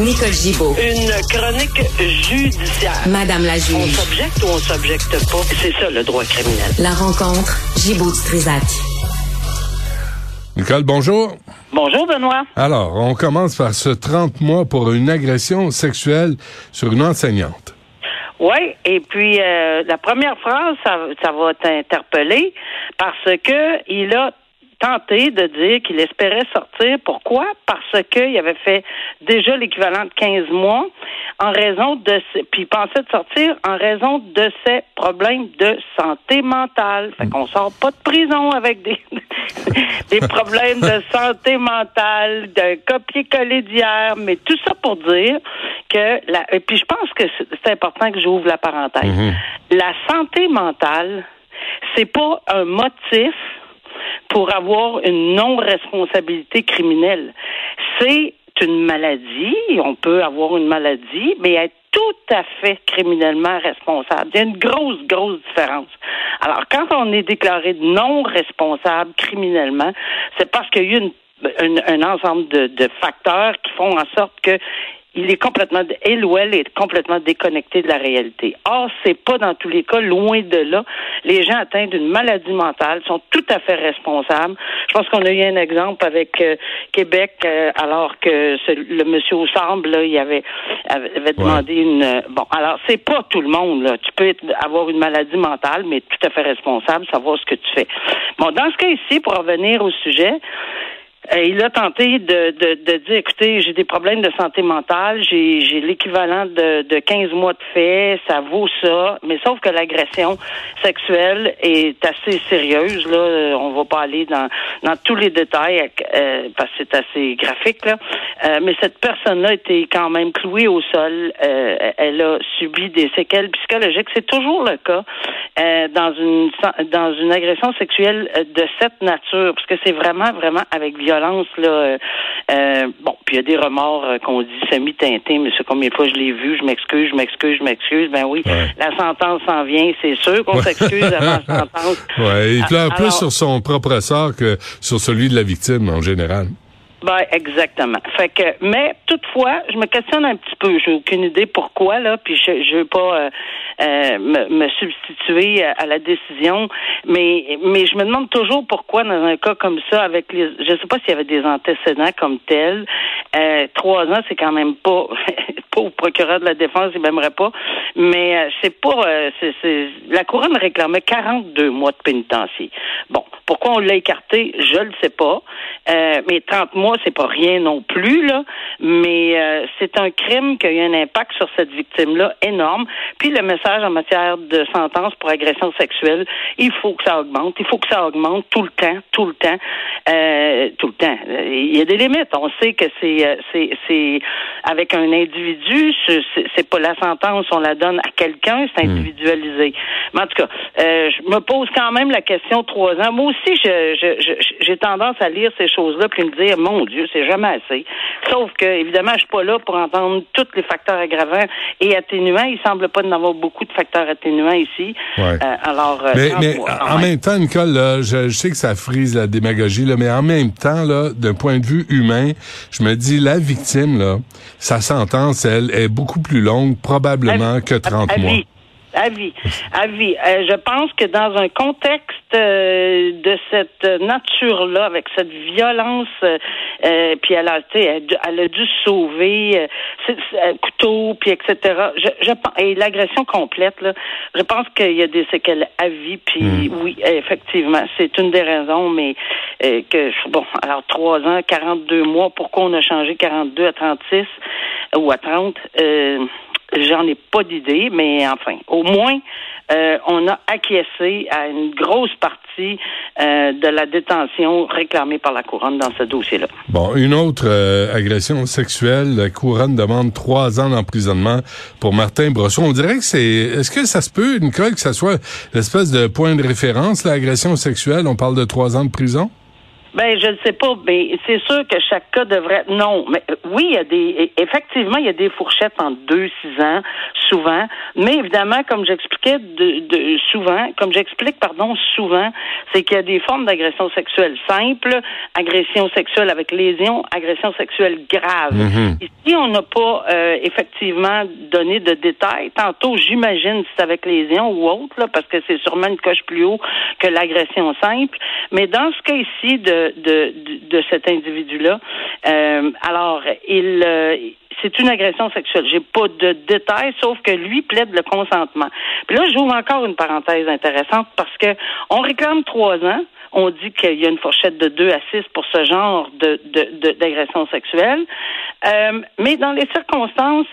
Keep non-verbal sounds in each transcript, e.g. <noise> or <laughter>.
Nicole Gibaud. Une chronique judiciaire. Madame la On juge. s'objecte ou on s'objecte pas? C'est ça le droit criminel. La rencontre, Gibaud-Strisac. Nicole, bonjour. Bonjour Benoît. Alors, on commence par ce 30 mois pour une agression sexuelle sur une enseignante. Oui, et puis euh, la première phrase, ça, ça va t'interpeller parce que il a tenté de dire qu'il espérait sortir. Pourquoi? Parce qu'il avait fait déjà l'équivalent de 15 mois en raison de ses- puis il pensait de sortir en raison de ses problèmes de santé mentale. Fait qu'on sort pas de prison avec des <laughs> des problèmes de santé mentale, de copier-coller d'hier, mais tout ça pour dire que la et puis je pense que c'est c'est important que j'ouvre la parenthèse. La santé mentale, c'est pas un motif pour avoir une non-responsabilité criminelle. C'est une maladie, on peut avoir une maladie, mais être tout à fait criminellement responsable. Il y a une grosse, grosse différence. Alors, quand on est déclaré non responsable criminellement, c'est parce qu'il y a eu un, ensemble de facteurs qui font en sorte que il est complètement, elle ou elle est complètement déconnecté de la réalité. Or, c'est pas dans tous les cas, loin de là. Les gens atteints d'une maladie mentale sont tout à fait responsables. Je pense qu'on a eu un exemple avec euh, Québec, euh, alors que ce- le monsieur au semble, là, il avait, avait, avait demandé une. euh, bon, alors c'est pas tout le monde. Là. Tu peux être- avoir une maladie mentale, mais tout à fait responsable, savoir ce que tu fais. Bon, dans ce cas ici, pour revenir au sujet. Euh, il a tenté de, de, de dire, écoutez, j'ai des problèmes de santé mentale, j'ai, l'équivalent de, de 15 mois de fait, ça vaut ça, mais sauf que l'agression sexuelle est assez sérieuse, là, on va pas aller dans, dans tous les détails, euh, parce que c'est assez graphique, là, Euh, mais cette personne-là était quand même clouée au sol, Euh, elle a subi des séquelles psychologiques, c'est toujours le cas euh, dans une dans une agression sexuelle de cette nature, parce que c'est vraiment, vraiment avec violence, là, euh, euh, bon, puis il y a des remords euh, qu'on dit semi-teintés, mais c'est combien de fois je l'ai vu, je m'excuse, je m'excuse, je m'excuse, ben oui, Ouais. la sentence s'en vient, c'est sûr qu'on s'excuse avant la <laughs> sentence. Ouais, il pleure plus sur son propre sort que sur celui de la victime en général. Ben, exactement. Fait que, mais toutefois, je me questionne un petit peu. J'ai aucune idée pourquoi, là, puis je, je veux pas euh, euh, me, me substituer à, la décision, mais, mais je me demande toujours pourquoi dans un cas comme ça, avec les, je sais pas s'il y avait des antécédents comme tels. Euh, trois ans, c'est quand même pas, <laughs> pas au procureur de la défense, il m'aimerait pas, mais euh, c'est pas, euh, c'est, la couronne réclamait 42 mois de pénitencier. Bon, pourquoi on l'a écarté, je le sais pas, mais 30 mois, c'est pas rien non plus, là, mais euh, c'est un crime qui a eu un impact sur cette victime-là énorme. Puis le message en matière de sentence pour agression sexuelle, il faut que ça augmente, il faut que ça augmente tout le temps, tout le temps, euh, tout le temps. Il y a des limites. On sait que c'est, euh, c'est, c'est avec un individu, c'est, pas la sentence, on la donne à quelqu'un, c'est individualisé. Mais en tout cas, euh, je me pose quand même la question trois ans. Moi aussi, je, je, je- j'ai tendance à lire ces choses-là puis me dire, mon Dieu, c'est jamais assez. Sauf que, évidemment, je suis pas là pour entendre tous les facteurs aggravants et atténuants. Il semble pas y en avoir beaucoup de facteurs atténuants ici. Ouais. Euh, alors, euh, Mais, mais mois, en même. même temps, Nicole, là, je, je sais que ça frise la démagogie, là, mais en même temps, là, d'un point de vue humain, je me dis, la victime, là, sa sentence, elle, est beaucoup plus longue, probablement, que 30 à mois. vie. À vie. À vie. Euh, je pense que dans un contexte euh, de cette nature-là, avec cette violence, euh, puis elle a, elle, elle a dû sauver couteau, puis etc. Je, je et l'agression complète, là, je pense qu'il y a des séquelles à vie, puis hmm. oui, effectivement, c'est une des raisons, mais que bon, alors trois ans, 42 mois, pourquoi on a changé 42 à 36 ou à 30? J'en ai pas d'idée, mais enfin, au moins, euh, on a acquiescé à une grosse partie euh, de la détention réclamée par la couronne dans ce dossier-là. Bon, une autre euh, agression sexuelle, la couronne demande trois ans d'emprisonnement pour Martin Brosson. On dirait que c'est, est-ce que ça se peut, Nicole, que ça soit l'espèce de point de référence, l'agression sexuelle? On parle de trois ans de prison? Ben, je ne sais pas, mais c'est sûr que chaque cas devrait. Non, mais oui, il y a des. Effectivement, il y a des fourchettes en deux, six ans, souvent. Mais évidemment, comme j'expliquais de, de, souvent, comme j'explique, pardon, souvent, c'est qu'il y a des formes d'agression sexuelle simple, agression sexuelle avec lésion, agression sexuelle grave. Mm-hmm. Ici, on n'a pas euh, effectivement donné de détails. Tantôt, j'imagine si c'est avec lésion ou autre, là, parce que c'est sûrement une coche plus haut que l'agression simple. Mais dans ce cas ici de de, de, cet individu-là. Euh, alors, il euh, c'est une agression sexuelle. J'ai pas de détails, sauf que lui plaide le consentement. Puis là, j'ouvre encore une parenthèse intéressante parce que on réclame trois ans. On dit qu'il y a une fourchette de deux à six pour ce genre de, d'agression sexuelle. Euh, mais dans les circonstances,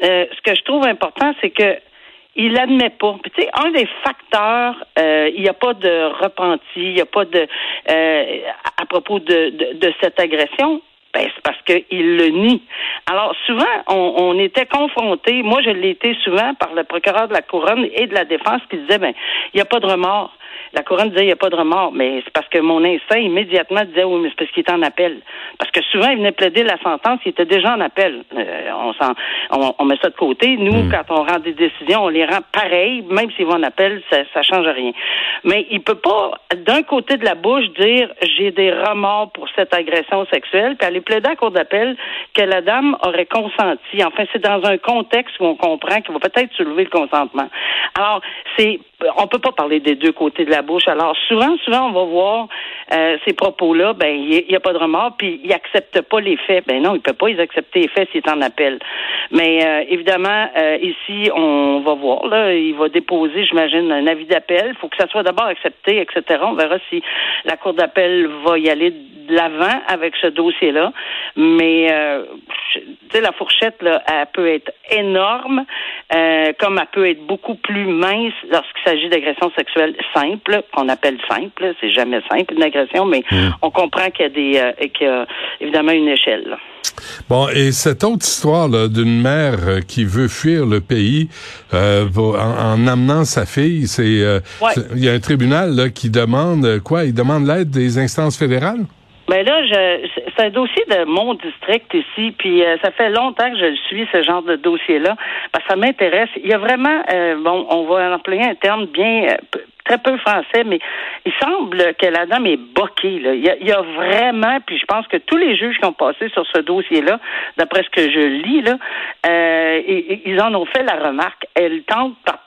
ce que je trouve important, c'est que il admet pas. tu sais, un des facteurs, euh, il n'y a pas de repenti, il n'y a pas de euh, à propos de, de, cette agression. Ben, c'est parce qu'il le nie. Alors, souvent, on, on était confronté, moi je l'ai été souvent par le procureur de la couronne et de la défense qui disait, ben, il n'y a pas de remords. La couronne disait il n'y a pas de remords, mais c'est parce que mon instinct immédiatement disait oui, mais c'est parce qu'il est en appel. Parce que souvent, il venait plaider la sentence, il était déjà en appel. Euh, on, on, on, met ça de côté. Nous, hmm. quand on rend des décisions, on les rend pareilles, même s'ils vont en appel, ça, ça change rien. Mais il peut pas, d'un côté de la bouche, dire j'ai des remords pour cette agression sexuelle, puis aller plaider à cour d'appel que la dame aurait consenti. Enfin, c'est dans un contexte où on comprend qu'il va peut-être soulever le consentement. Alors, c'est on peut pas parler des deux côtés de la bouche. Alors souvent, souvent, on va voir euh, ces propos-là, ben il n'y a, pas de remords, puis il accepte pas les faits. Ben non, il peut pas ils accepter les faits s'il est en appel. Mais euh, évidemment, euh, ici, on va voir là, il va déposer, j'imagine, un avis d'appel. Il faut que ça soit d'abord accepté, etc. On verra si la cour d'appel va y aller de l'avant avec ce dossier-là. Mais tu sais, la fourchette là, elle peut être énorme, comme elle peut être beaucoup plus mince lorsqu'il s'agit d'agression sexuelle simple, qu'on appelle simple. C'est jamais simple une agression, mais hmm. on comprend qu'il y a des, euh, qu'il y a évidemment une échelle. Bon, et cette autre histoire d'une mère euh, qui veut fuir le pays euh, en, amenant sa fille, c'est il y a un tribunal là, qui demande quoi? Il demande l'aide des instances fédérales? Ben là, je, c'est un dossier de mon district ici, puis ça fait longtemps que je suis ce genre de dossier-là, parce que ça m'intéresse. Il y a vraiment, bon, on va employer un terme bien très peu français, mais il semble que la dame est boquée. Là. Il, y a, vraiment, puis je pense que tous les juges qui ont passé sur ce dossier-là, d'après ce que je lis, là, euh, ils en ont fait la remarque. Elle tente par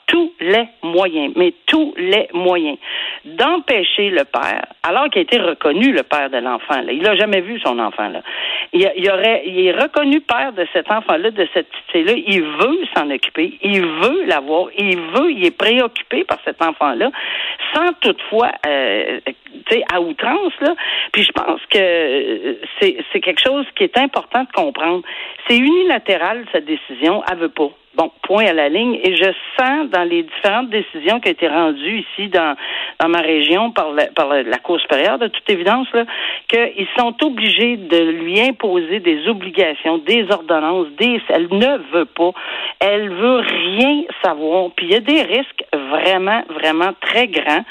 les moyens, mais tous les moyens, d'empêcher le père, alors qu'il a été reconnu le père de l'enfant. Il n'a jamais vu son enfant. Là. Il, aurait, il est reconnu père de cet enfant-là, de cette petite là Il veut s'en occuper. Il veut l'avoir. Il veut, il est préoccupé par cet enfant-là, sans toutefois, euh, tu sais, à outrance. Là. Puis je pense que euh, c'est, quelque chose qui est important de comprendre. C'est unilatéral, cette décision. Elle veut pas. Bon, point à la ligne. Et je sens dans les différentes décisions qui ont été rendues ici dans, dans ma région par la, par la Cour supérieure, de toute évidence, qu'ils sont obligés de lui imposer des obligations, des ordonnances, des. Elle ne veut pas. Elle veut rien savoir. Puis il y a des risques vraiment, vraiment très grands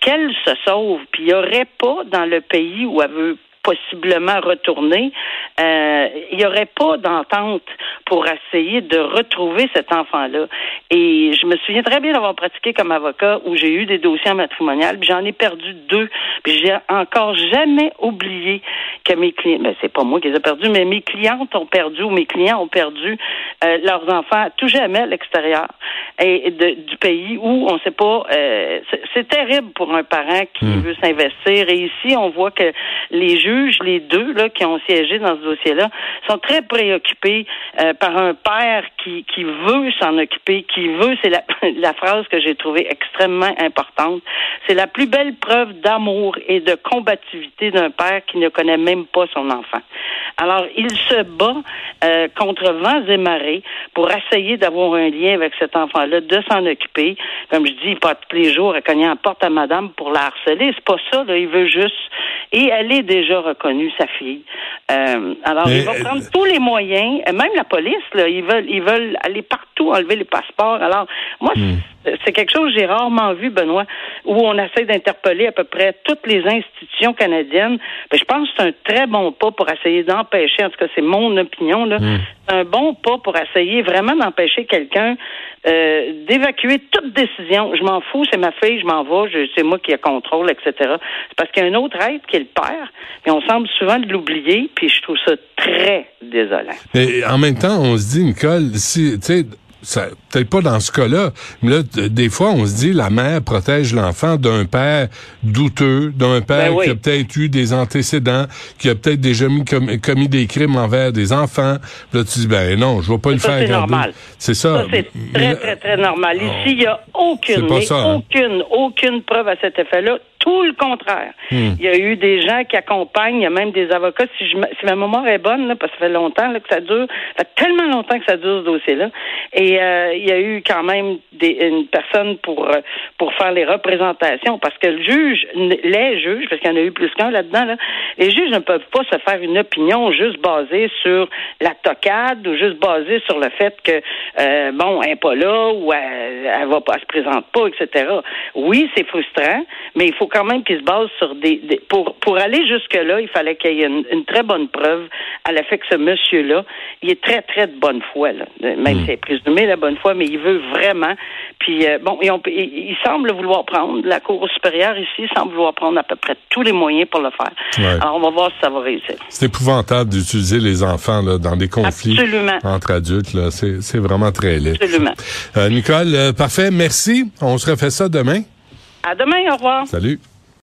qu'elle se sauve. Puis il n'y aurait pas dans le pays où elle veut possiblement retourner, euh, il n'y aurait pas d'entente pour essayer de retrouver cet enfant-là. Et je me souviens très bien d'avoir pratiqué comme avocat où j'ai eu des dossiers en matrimonial, puis j'en ai perdu deux, puis j'ai encore jamais oublié que mes clients, ben c'est pas moi qui les ai perdus, mais mes clientes ont perdu ou mes clients ont perdu euh, leurs enfants tout jamais à l'extérieur et du pays où on sait pas. Euh, c'est terrible pour un parent qui Hmm. veut s'investir. Et ici, on voit que les juges, les deux là qui ont siégé dans ce dossier-là, sont très préoccupés euh, par un père qui qui veut s'en occuper, qui veut. C'est la, <laughs> la phrase que j'ai trouvée extrêmement importante. C'est la plus belle preuve d'amour et de combativité d'un père qui ne connaît même pas son enfant. Alors, il se bat euh, contre vents et marées pour essayer d'avoir un lien avec cet enfant-là, de s'en occuper. Comme je dis, il part tous les jours à cogner la porte à madame pour la harceler. C'est pas ça, là. Il veut juste. Et elle est déjà reconnue, sa fille. Euh, alors, Mais, il va euh, prendre tous les moyens. Même la police, là, ils veulent, ils veulent aller partout enlever les passeports. Alors, moi, c'est- c'est quelque chose que j'ai rarement vu, Benoît, où on essaie d'interpeller à peu près toutes les institutions canadiennes. Ben, je pense que c'est un très bon pas pour essayer d'empêcher, en tout cas, c'est mon opinion, là, c'est un bon pas pour essayer vraiment d'empêcher quelqu'un euh, d'évacuer toute décision. Je m'en fous, c'est ma fille, je m'en vais, c'est moi qui a contrôle, etc. C'est parce qu'il y a un autre être qui est le père, mais on semble souvent de l'oublier, puis je trouve ça très désolant. Mais en même temps, on se dit, Nicole, si, tu sais, peut-être pas dans ce cas-là, mais là, des fois, on se dit, la mère protège l'enfant d'un père douteux, d'un père Ben oui. qui a peut-être eu des antécédents, qui a peut-être déjà mis commis, commis des crimes envers des enfants. Puis là, tu dis, ben non, je vais pas le Ça, faire c'est normal. C'est ça. Ça, c'est très, très, très normal. Ici, il n'y a aucune, mais ça, hein. aucune, aucune preuve à cet effet-là. Tout le contraire. Hmm. Il y a eu des gens qui accompagnent, il y a même des avocats. Si, je, me- si ma mémoire est bonne, là, parce que ça fait longtemps là, que ça dure, ça fait tellement longtemps que ça dure ce dossier-là. Et euh, il y a eu quand même des, une personne pour euh, pour faire les représentations, parce que le juge, les juges, parce qu'il y en a eu plus qu'un là-dedans, là, les juges ne peuvent pas se faire une opinion juste basée sur la tocade ou juste basée sur le fait que euh, bon, elle n'est pas là ou elle, elle va pas, elle se présente pas, etc. Oui, c'est frustrant, mais il faut quand même qu'il se base sur des, des- pour pour aller jusque là, il fallait qu'il y ait une, une très bonne preuve à l'effet que ce monsieur-là, il est très très de bonne foi, là. même si c'est présumé la bonne foi, mais il veut vraiment. Puis euh, bon, et on peut- il, il semble vouloir prendre la Cour supérieure ici semble vouloir prendre à peu près tous les moyens pour le faire. Ouais. Alors on va voir si ça va réussir. C'est épouvantable d'utiliser les enfants là, dans des conflits Absolument. entre adultes. Là. C'est, c'est vraiment très laid. Absolument. <laughs> Euh, Nicole, euh, parfait, merci. On se refait ça demain. À demain, au revoir. Salut.